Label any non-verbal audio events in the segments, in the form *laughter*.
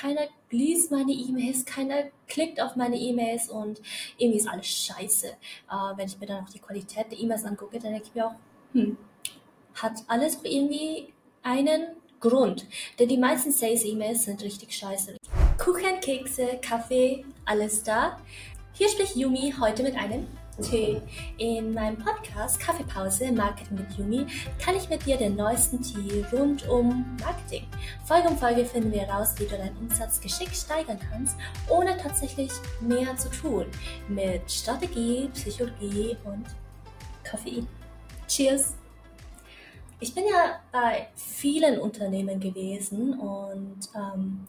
keiner liest meine E-Mails, keiner klickt auf meine E-Mails und irgendwie ist alles scheiße. Äh, wenn ich mir dann auch die Qualität der E-Mails angucke, dann denke ich mir auch, hm, hat alles irgendwie einen Grund. Denn die meisten Sales-E-Mails sind richtig scheiße. Kuchen, Kekse, Kaffee, alles da. Hier spricht Yumi heute mit einem Tee. In meinem Podcast Kaffeepause Marketing mit Yumi kann ich mit dir den neuesten Tee rund um Marketing. Folge um Folge finden wir heraus, wie du deinen Umsatz geschickt steigern kannst, ohne tatsächlich mehr zu tun. Mit Strategie, Psychologie und Koffein. Cheers! Ich bin ja bei vielen Unternehmen gewesen und ähm,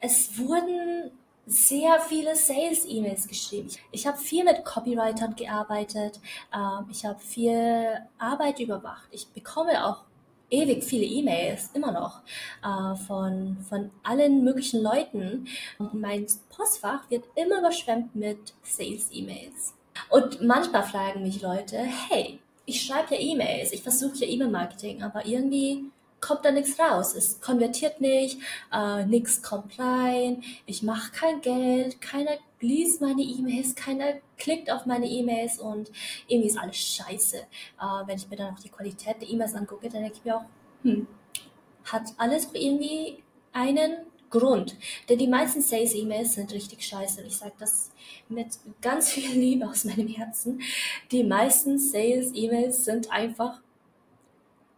es wurden sehr viele Sales-E-Mails geschrieben. Ich habe viel mit Copywritern gearbeitet. Ähm, ich habe viel Arbeit überwacht. Ich bekomme auch ewig viele E-Mails, immer noch, äh, von, von allen möglichen Leuten. Und mein Postfach wird immer überschwemmt mit Sales-E-Mails. Und manchmal fragen mich Leute, hey, ich schreibe ja E-Mails, ich versuche ja E-Mail-Marketing, aber irgendwie kommt da nichts raus. Es konvertiert nicht, äh, nichts kommt rein, ich mache kein Geld, keiner liest meine E-Mails, keiner klickt auf meine E-Mails und irgendwie ist alles scheiße. Äh, wenn ich mir dann auch die Qualität der E-Mails angucke, dann denke ich mir auch, hm, hat alles irgendwie einen Grund. Denn die meisten Sales-E-Mails sind richtig scheiße. Und ich sage das mit ganz viel Liebe aus meinem Herzen. Die meisten Sales-E-Mails sind einfach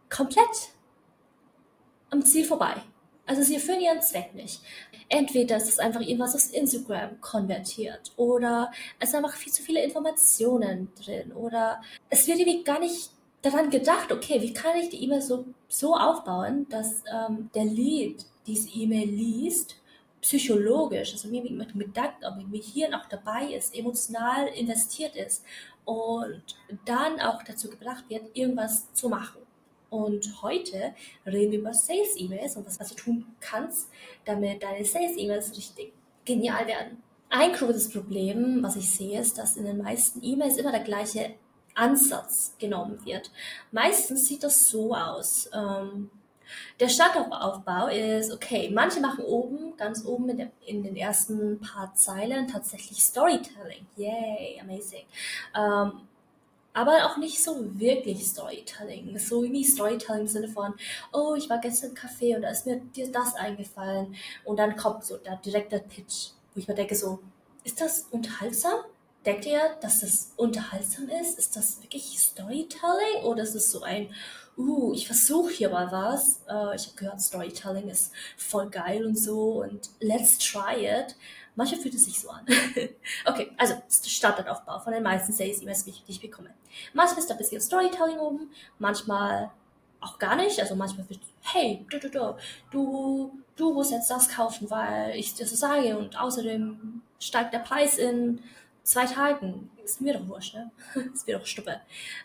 komplett am Ziel vorbei. Also sie erfüllen ihren Zweck nicht. Entweder ist es einfach irgendwas aus Instagram konvertiert oder es sind einfach viel zu viele Informationen drin oder es wird irgendwie gar nicht daran gedacht, okay, wie kann ich die E-Mail so, so aufbauen, dass ähm, der Lead diese E-Mail liest, psychologisch, also mit, mit Gedanken, mit Hirn auch dabei ist, emotional investiert ist und dann auch dazu gebracht wird, irgendwas zu machen. Und heute reden wir über Sales-E-Mails und was, was du tun kannst, damit deine Sales-E-Mails richtig genial werden. Ein großes Problem, was ich sehe, ist, dass in den meisten E-Mails immer der gleiche Ansatz genommen wird. Meistens sieht das so aus. Ähm, der Startaufbau ist, okay, manche machen oben, ganz oben in, der, in, den ersten paar Zeilen tatsächlich Storytelling. Yay, amazing. Ähm, aber auch nicht so wirklich Storytelling. So wie Storytelling im Sinne von, oh, ich war gestern im Café und da ist mir dir das eingefallen. Und dann kommt so der direkte Pitch, wo ich mir denke so, ist das unterhaltsam? Denkt ihr, dass das unterhaltsam ist? Ist das wirklich Storytelling oder ist es so ein, uh, ich versuche hier mal was. Uh, ich habe gehört, Storytelling ist voll geil und so und let's try it. Manchmal fühlt es sich so an. *laughs* okay, also Startaufbau von den meisten Sales-E-Mails, die ich bekomme. Manchmal ist da ein bisschen Storytelling oben, manchmal auch gar nicht. Also manchmal wird, hey, du, du, du, du, du musst jetzt das kaufen, weil ich dir so sage und außerdem steigt der Preis in zwei Tagen. Ist mir doch wurscht, ne? *laughs* ist mir doch Stuppe.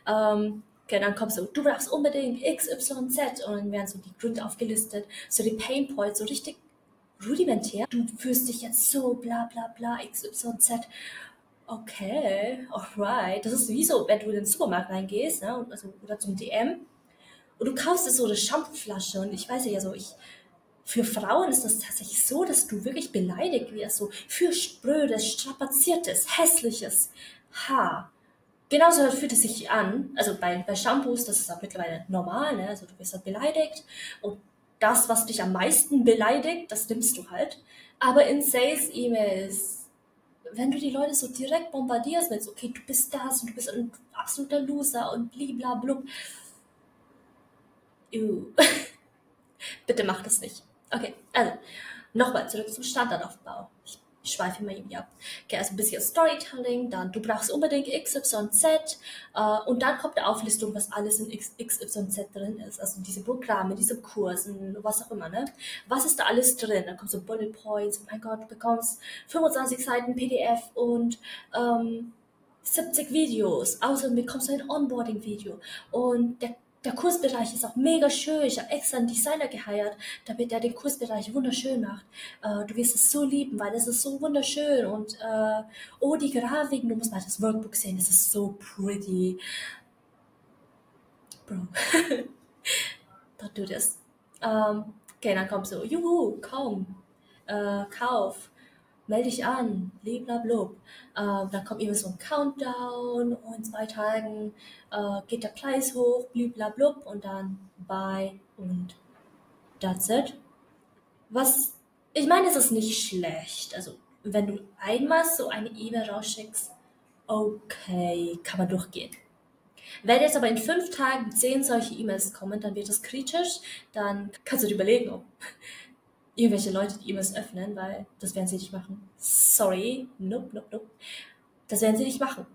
Ähm, Okay, dann kommt so, du brauchst unbedingt X, Y, Z und dann werden so die Gründe aufgelistet, so die Pain Points, so richtig rudimentär. Du fühlst dich jetzt so, bla bla bla, X, Y, Z. Okay, alright. Das ist wie so, wenn du in den Supermarkt reingehst, ne, also, oder zum DM und du kaufst so eine Shampooflasche und ich weiß ja so, ich, für Frauen ist das tatsächlich so, dass du wirklich beleidigt wirst, so für sprödes, strapaziertes, hässliches Haar genauso fühlt es sich an. Also bei, bei Shampoos, das ist auch mittlerweile normal, ne? Also du wirst halt beleidigt und das, was dich am meisten beleidigt, das nimmst du halt. Aber in Sales-E-Mails, wenn du die Leute so direkt bombardierst mit, okay, du bist das und du bist ein absoluter Loser und bliblablub. *laughs* Bitte mach das nicht. Okay, also nochmal zurück zum Standardaufbau. Ich schweife immer ab. Okay, also ein bisschen Storytelling, dann du brauchst unbedingt XYZ äh, und dann kommt die Auflistung, was alles in X, XYZ drin ist. Also diese Programme, diese Kursen, was auch immer. Ne? Was ist da alles drin? Dann kommt so Bullet Points, oh mein Gott, du bekommst 25 Seiten PDF und ähm, 70 Videos. Außerdem bekommst du ein Onboarding-Video. Und der der Kursbereich ist auch mega schön. Ich habe extra einen Designer geheiert, damit er den Kursbereich wunderschön macht. Äh, du wirst es so lieben, weil es ist so wunderschön. Und äh, oh, die Grafiken, du musst mal das Workbook sehen, es ist so pretty. Bro, don't do this. Ähm, okay, dann kommt so, juhu, komm, äh, Kauf, melde dich an, blablabla. Äh, dann kommt immer so ein Countdown und in zwei Tagen äh, geht der Preis hoch, blablabla und dann bye und that's it. Was, ich meine, es ist nicht schlecht. Also, wenn du einmal so eine E-Mail rausschickst, okay, kann man durchgehen. Wenn jetzt aber in fünf Tagen zehn solche E-Mails kommen, dann wird das kritisch. Dann kannst du dir überlegen, ob irgendwelche Leute die E-Mails öffnen, weil das werden sie nicht machen. Sorry, nope, nope, nope. Das werden sie nicht machen.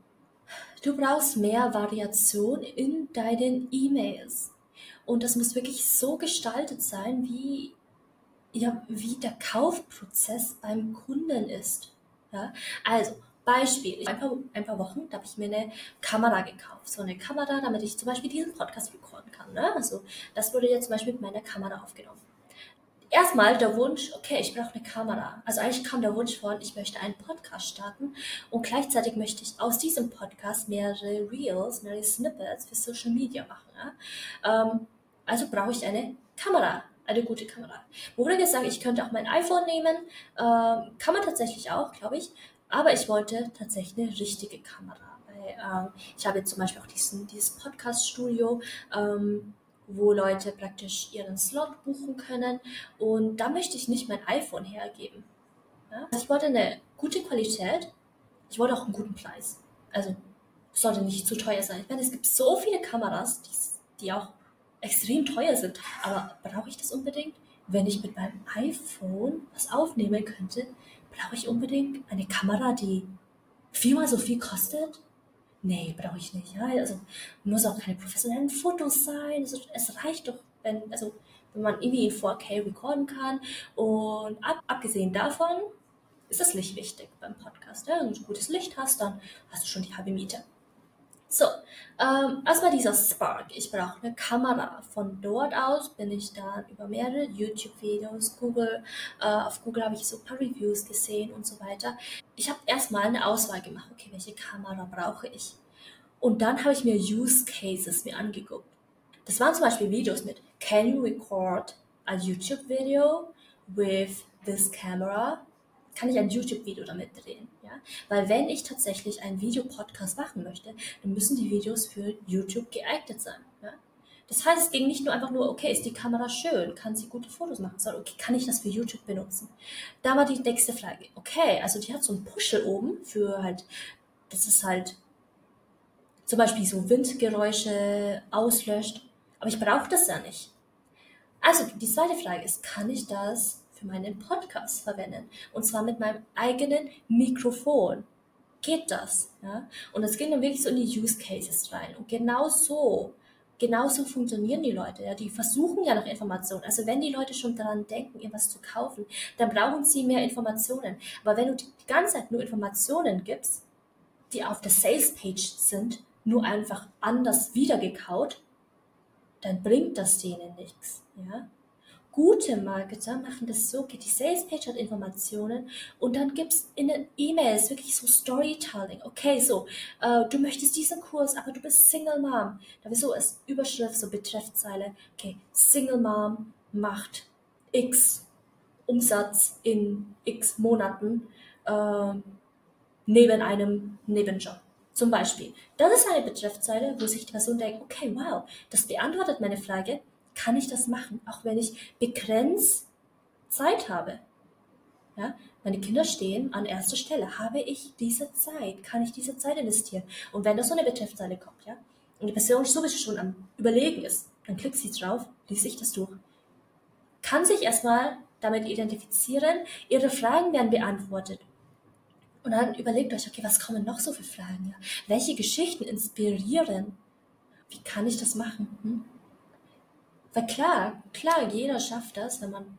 Du brauchst mehr Variation in deinen E-Mails. Und das muss wirklich so gestaltet sein, wie, ja, wie der Kaufprozess beim Kunden ist. Ja? Also, Beispiel, ein paar, ein paar Wochen, da habe ich mir eine Kamera gekauft. So eine Kamera, damit ich zum Beispiel diesen Podcast recorden kann. Ne? Also, das wurde jetzt zum Beispiel mit meiner Kamera aufgenommen erstmal der Wunsch, okay, ich brauche eine Kamera. Also eigentlich kam der Wunsch von, ich möchte einen Podcast starten und gleichzeitig möchte ich aus diesem Podcast mehrere Reels, mehrere Snippets für Social Media machen. Ja? Ähm, also brauche ich eine Kamera, eine gute Kamera. Ich sagen, ich könnte auch mein iPhone nehmen, ähm, kann man tatsächlich auch, glaube ich, aber ich wollte tatsächlich eine richtige Kamera. Weil, ähm, ich habe jetzt zum Beispiel auch diesen, dieses Podcast-Studio. Ähm, wo Leute praktisch ihren Slot buchen können. Und da möchte ich nicht mein iPhone hergeben. Ja? Ich wollte eine gute Qualität, ich wollte auch einen guten Preis. Also sollte nicht zu teuer sein. Ich meine, es gibt so viele Kameras, die, die auch extrem teuer sind. Aber brauche ich das unbedingt? Wenn ich mit meinem iPhone was aufnehmen könnte, brauche ich unbedingt eine Kamera, die viermal so viel kostet? Nee, brauche ich nicht. Ja? Also muss auch keine professionellen Fotos sein. Also, es reicht doch, wenn, also, wenn man irgendwie in 4K recorden kann. Und ab, abgesehen davon ist das Licht wichtig beim Podcast. Ja? Wenn du gutes Licht hast, dann hast du schon die halbe Miete. So, ähm, erstmal dieser Spark. Ich brauche eine Kamera. Von dort aus bin ich dann über mehrere YouTube-Videos, Google, äh, auf Google habe ich so ein paar Reviews gesehen und so weiter. Ich habe erstmal eine Auswahl gemacht. Okay, welche Kamera brauche ich? Und dann habe ich mir Use Cases mir angeguckt. Das waren zum Beispiel Videos mit Can you record a YouTube video with this camera? Kann ich ein YouTube-Video damit drehen? Weil wenn ich tatsächlich einen Videopodcast machen möchte, dann müssen die Videos für YouTube geeignet sein. Ja? Das heißt, es ging nicht nur einfach nur, okay, ist die Kamera schön, kann sie gute Fotos machen, sondern okay, kann ich das für YouTube benutzen? Da war die nächste Frage. Okay, also die hat so einen Puschel oben für halt, das ist halt zum Beispiel so Windgeräusche auslöscht, aber ich brauche das ja nicht. Also die zweite Frage ist, kann ich das für meinen Podcast verwenden. Und zwar mit meinem eigenen Mikrofon. Geht das? Ja? Und es geht dann wirklich so in die Use Cases rein. Und genau so, genau so funktionieren die Leute. Ja? Die versuchen ja nach Informationen. Also wenn die Leute schon daran denken, irgendwas zu kaufen, dann brauchen sie mehr Informationen. Aber wenn du die ganze Zeit nur Informationen gibst, die auf der Sales Page sind, nur einfach anders wiedergekaut, dann bringt das denen nichts. Ja? Gute Marketer machen das so, okay, die Salespage hat Informationen und dann gibt es in den E-Mails wirklich so Storytelling. Okay, so, äh, du möchtest diesen Kurs, aber du bist Single Mom. Da wird so als Überschrift, so Betreffzeile, okay, Single Mom macht X Umsatz in X Monaten äh, neben einem Nebenjob. Zum Beispiel. Das ist eine Betreffzeile, wo sich die Person denkt, okay, wow, das beantwortet meine Frage kann ich das machen, auch wenn ich begrenzt Zeit habe. Ja, meine Kinder stehen an erster Stelle. Habe ich diese Zeit? Kann ich diese Zeit investieren? Und wenn da so eine Betreffzeile kommt, ja, und die Person sowieso schon am Überlegen ist, dann klickt sie drauf, liest sich das durch, kann sich erstmal damit identifizieren, ihre Fragen werden beantwortet. Und dann überlegt euch, okay, was kommen noch so für Fragen? Ja? Welche Geschichten inspirieren? Wie kann ich das machen? Hm? Weil klar, klar, jeder schafft das, wenn man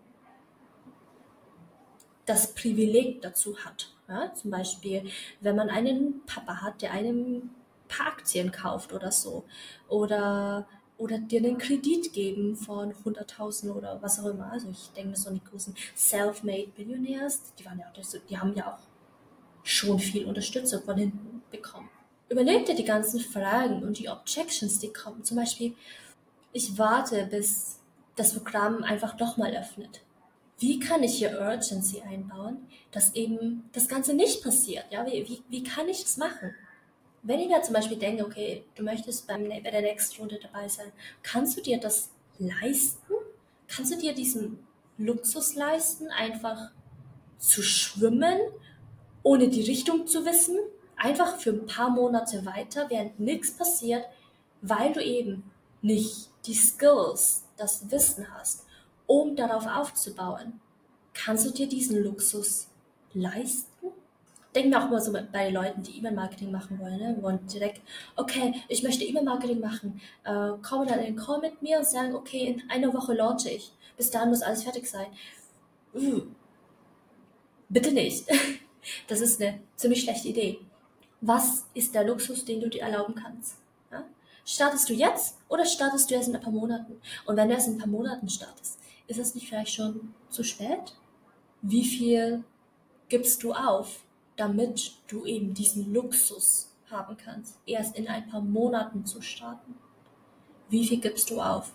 das Privileg dazu hat. Ja? Zum Beispiel, wenn man einen Papa hat, der einem ein paar Aktien kauft oder so. Oder, oder dir einen Kredit geben von 100.000 oder was auch immer. Also ich denke, so die großen Self-Made Billionaires, die, ja auch, die haben ja auch schon viel Unterstützung von hinten bekommen. Überleg dir die ganzen Fragen und die Objections, die kommen. Zum Beispiel, ich warte, bis das Programm einfach doch mal öffnet. wie kann ich hier Urgency einbauen, dass eben das Ganze nicht passiert? Ja, wie, wie, wie kann ich das machen? Wenn ich mir zum Beispiel denke, okay, du möchtest beim, bei der nächsten Runde dabei sein, kannst du dir das leisten? Kannst du dir diesen Luxus leisten, einfach zu schwimmen, ohne die Richtung zu wissen? Einfach für ein paar Monate weiter, während nichts passiert, weil du eben nicht die Skills, das Wissen hast, um darauf aufzubauen. Kannst du dir diesen Luxus leisten? Denken wir auch immer so bei Leuten, die E-Mail-Marketing machen wollen, ne? wollen direkt, okay, ich möchte E-Mail-Marketing machen, äh, kommen dann in den Call mit mir und sagen, okay, in einer Woche launche ich. Bis dahin muss alles fertig sein. Uh, bitte nicht. *laughs* Das ist eine ziemlich schlechte Idee. Was ist der Luxus, den du dir erlauben kannst? Startest du jetzt oder startest du erst in ein paar Monaten? Und wenn du erst in ein paar Monaten startest, ist es nicht vielleicht schon zu spät? Wie viel gibst du auf, damit du eben diesen Luxus haben kannst, erst in ein paar Monaten zu starten? Wie viel gibst du auf?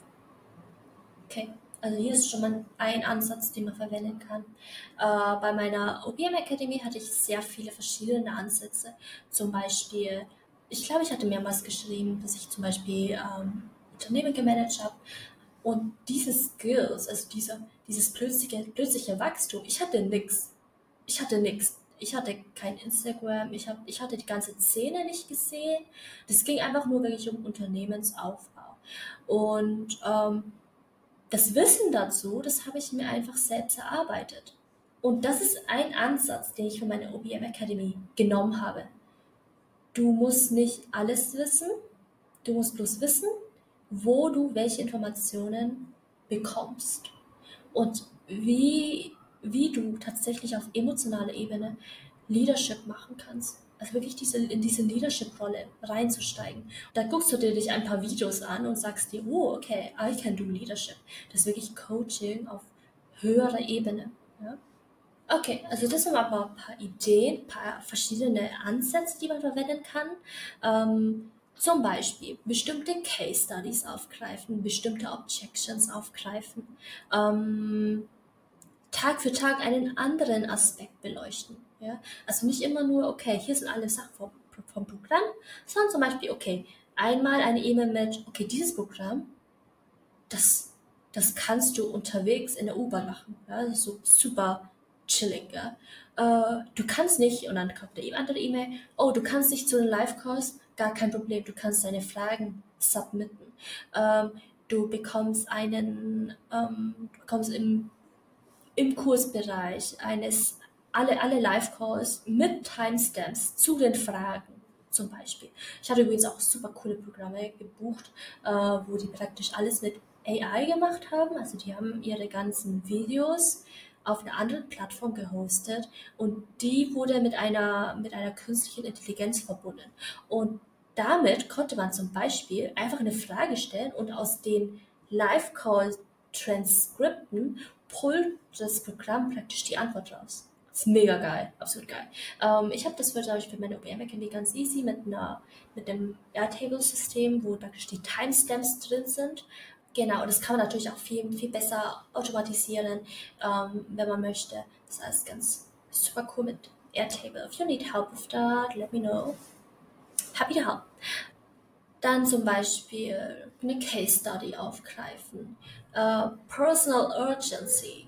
Okay, also hier ist schon mal ein Ansatz, den man verwenden kann. Äh, bei meiner OPM Academy hatte ich sehr viele verschiedene Ansätze. Zum Beispiel, ich glaube, ich hatte mehrmals geschrieben, dass ich zum Beispiel ähm, Unternehmen gemanagt habe, und diese Skills, also dieser, dieses plötzliche, plötzliche Wachstum, ich hatte nichts. Ich hatte nichts. Ich hatte kein Instagram, ich, hab, ich hatte die ganze Szene nicht gesehen. Das ging einfach nur wirklich um Unternehmensaufbau. Und ähm, das Wissen dazu, das habe ich mir einfach selbst erarbeitet. Und das ist ein Ansatz, den ich von meiner OBM Academy genommen habe. Du musst nicht alles wissen, du musst bloß wissen, wo du welche Informationen bekommst und wie, wie du tatsächlich auf emotionaler Ebene Leadership machen kannst. Also wirklich diese, in diese Leadership-Rolle reinzusteigen. Dann guckst du dir dich ein paar Videos an und sagst dir, oh, okay, I can do Leadership. Das ist wirklich Coaching auf höherer Ebene. Ja? Okay, also das sind aber ein paar Ideen, ein paar verschiedene Ansätze, die man verwenden kann. Ähm, zum Beispiel bestimmte Case Studies aufgreifen, bestimmte Objections aufgreifen, ähm, Tag für Tag einen anderen Aspekt beleuchten. Ja? Also nicht immer nur, okay, hier sind alle Sachen vom, vom Programm, sondern zum Beispiel, okay, einmal eine E-Mail mit, okay, dieses Programm, das, das kannst du unterwegs in der U-Bahn machen. Ja? Das ist so super chillig. Ja? Äh, du kannst nicht, und dann kommt eine andere E-Mail, oh, du kannst nicht zu einem Live-Kurs, gar kein Problem. Du kannst deine Fragen submitten. Ähm, du bekommst einen, ähm, bekommst im, im Kursbereich eines, alle, alle Live-Calls mit Timestamps zu den Fragen zum Beispiel. Ich hatte übrigens auch super coole Programme gebucht, äh, wo die praktisch alles mit AI gemacht haben. Also die haben ihre ganzen Videos auf einer anderen Plattform gehostet und die wurde mit einer, mit einer künstlichen Intelligenz verbunden. Und damit konnte man zum Beispiel einfach eine Frage stellen und aus den Live-Call-Transkripten pullt das Programm praktisch die Antwort raus. Ist mega geil, absolut geil. Ähm, ich habe das für, ich, für meine OBM Academy ganz easy mit einer mit dem Airtable-System, wo praktisch die Timestamps drin sind. Genau, das kann man natürlich auch viel, viel besser automatisieren, ähm, wenn man möchte. Das heißt ganz super cool mit Airtable. If you need help with that, let me know. Happy to help. Dann zum Beispiel eine Case Study aufgreifen. Uh, personal Urgency.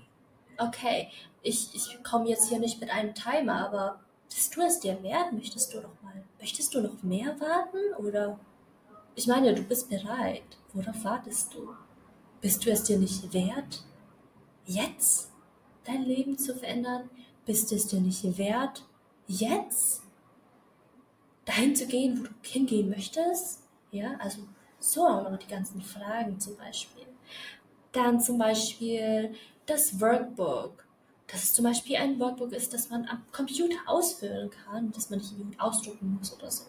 Okay, ich, ich komme jetzt hier nicht mit einem Timer, aber bist du es dir wert? Möchtest du noch mal, möchtest du noch mehr warten? Oder, ich meine, du bist bereit. Worauf wartest du? Bist du es dir nicht wert, jetzt dein Leben zu verändern? Bist du es dir nicht wert, jetzt dahin zu gehen, wo du hingehen möchtest. Ja, also so auch noch die ganzen Fragen zum Beispiel. Dann zum Beispiel das Workbook. Dass es zum Beispiel ein Workbook ist, das man am Computer ausfüllen kann, dass man nicht irgendwie ausdrucken muss oder so.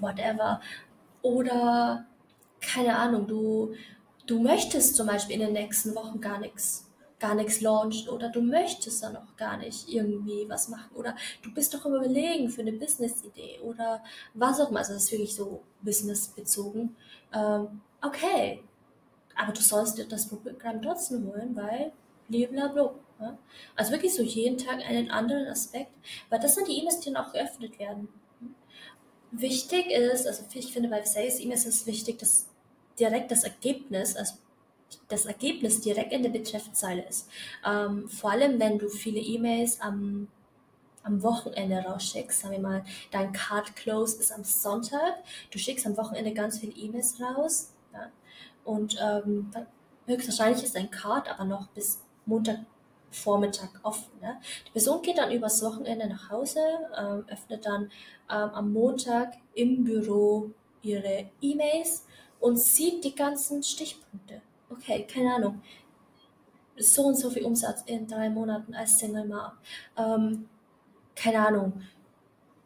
Whatever. Oder, keine Ahnung, du, du möchtest zum Beispiel in den nächsten Wochen gar nichts gar nichts launchen oder du möchtest dann auch gar nicht irgendwie was machen oder du bist doch Überlegen für eine Business-Idee oder was auch immer. Also das ist wirklich so businessbezogen. Ähm, okay, aber du sollst dir das Programm trotzdem holen, weil blablabla. Ja? Also wirklich so jeden Tag einen anderen Aspekt, weil das sind die E-Mails, die dann auch geöffnet werden. Wichtig ist, also ich finde bei Sales-E-Mails ist es wichtig, dass direkt das Ergebnis, also das Ergebnis direkt in der Betreffzeile ist. Ähm, vor allem, wenn du viele E-Mails am, am Wochenende rausschickst, sagen wir mal, dein Card Close ist am Sonntag, du schickst am Wochenende ganz viele E-Mails raus ja, und ähm, höchstwahrscheinlich ist dein Card aber noch bis Montag Vormittag offen. Ne? Die Person geht dann übers Wochenende nach Hause, ähm, öffnet dann ähm, am Montag im Büro ihre E-Mails und sieht die ganzen Stichpunkte. Okay, keine Ahnung. So und so viel Umsatz in drei Monaten als Single Mom. Ähm, keine Ahnung.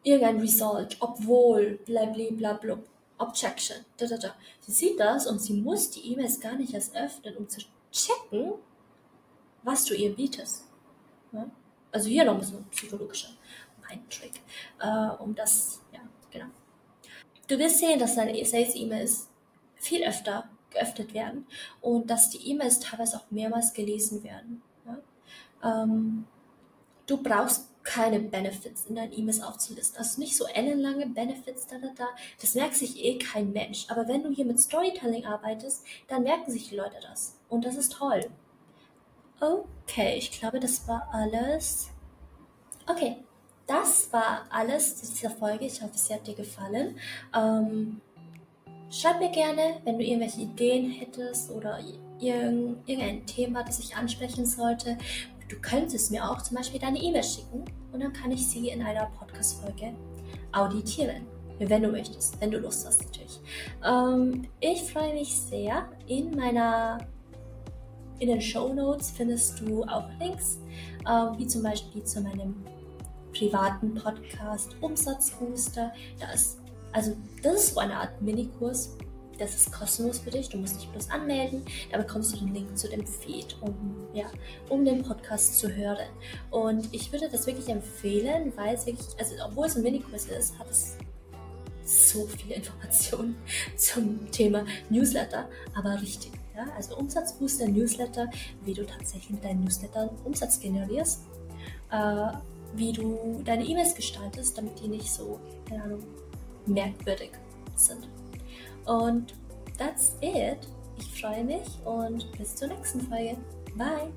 Irgendein Result, obwohl, blablabla, Objection. Da, da, da. Sie sieht das und sie muss die E-Mails gar nicht erst öffnen, um zu checken, was du ihr bietest. Ja? Also hier noch ein bisschen psychologischer Mind-Trick, äh, um das, ja, genau. Du wirst sehen, dass deine Sales-E-Mails viel öfter geöffnet werden und dass die E-Mails teilweise auch mehrmals gelesen werden. Ja? Ähm, du brauchst keine Benefits in deinen E-Mails aufzulisten. Also nicht so ellenlange Benefits, da, da, da. Das merkt sich eh kein Mensch. Aber wenn du hier mit Storytelling arbeitest, dann merken sich die Leute das. Und das ist toll. Okay, ich glaube, das war alles. Okay, das war alles zu dieser Folge. Ich hoffe, sie hat dir gefallen. Ähm, schreib mir gerne, wenn du irgendwelche Ideen hättest oder irgendein Thema, das ich ansprechen sollte. Du könntest mir auch zum Beispiel deine E-Mail schicken und dann kann ich sie in einer Podcast-Folge auditieren. Wenn du möchtest, wenn du Lust hast natürlich. Ähm, ich freue mich sehr. In meiner in den Show Notes findest du auch Links, äh, wie zum Beispiel zu meinem privaten Podcast Umsatzbooster. Da also das ist so eine Art Minikurs. Das ist kostenlos für dich. Du musst dich bloß anmelden. Da bekommst du den Link zu dem Feed, um, ja, um den Podcast zu hören. Und ich würde das wirklich empfehlen, weil es wirklich, also obwohl es ein Minikurs ist, hat es so viele *laughs* Informationen zum Thema Newsletter, aber richtig. Ja? Also Umsatzbooster Newsletter, wie du tatsächlich mit deinen Newslettern Umsatz generierst, äh, wie du deine E-Mails gestaltest, damit die nicht so, keine Ahnung, merkwürdig sind. Und that's it. Ich freue mich und bis zur nächsten Folge. Bye!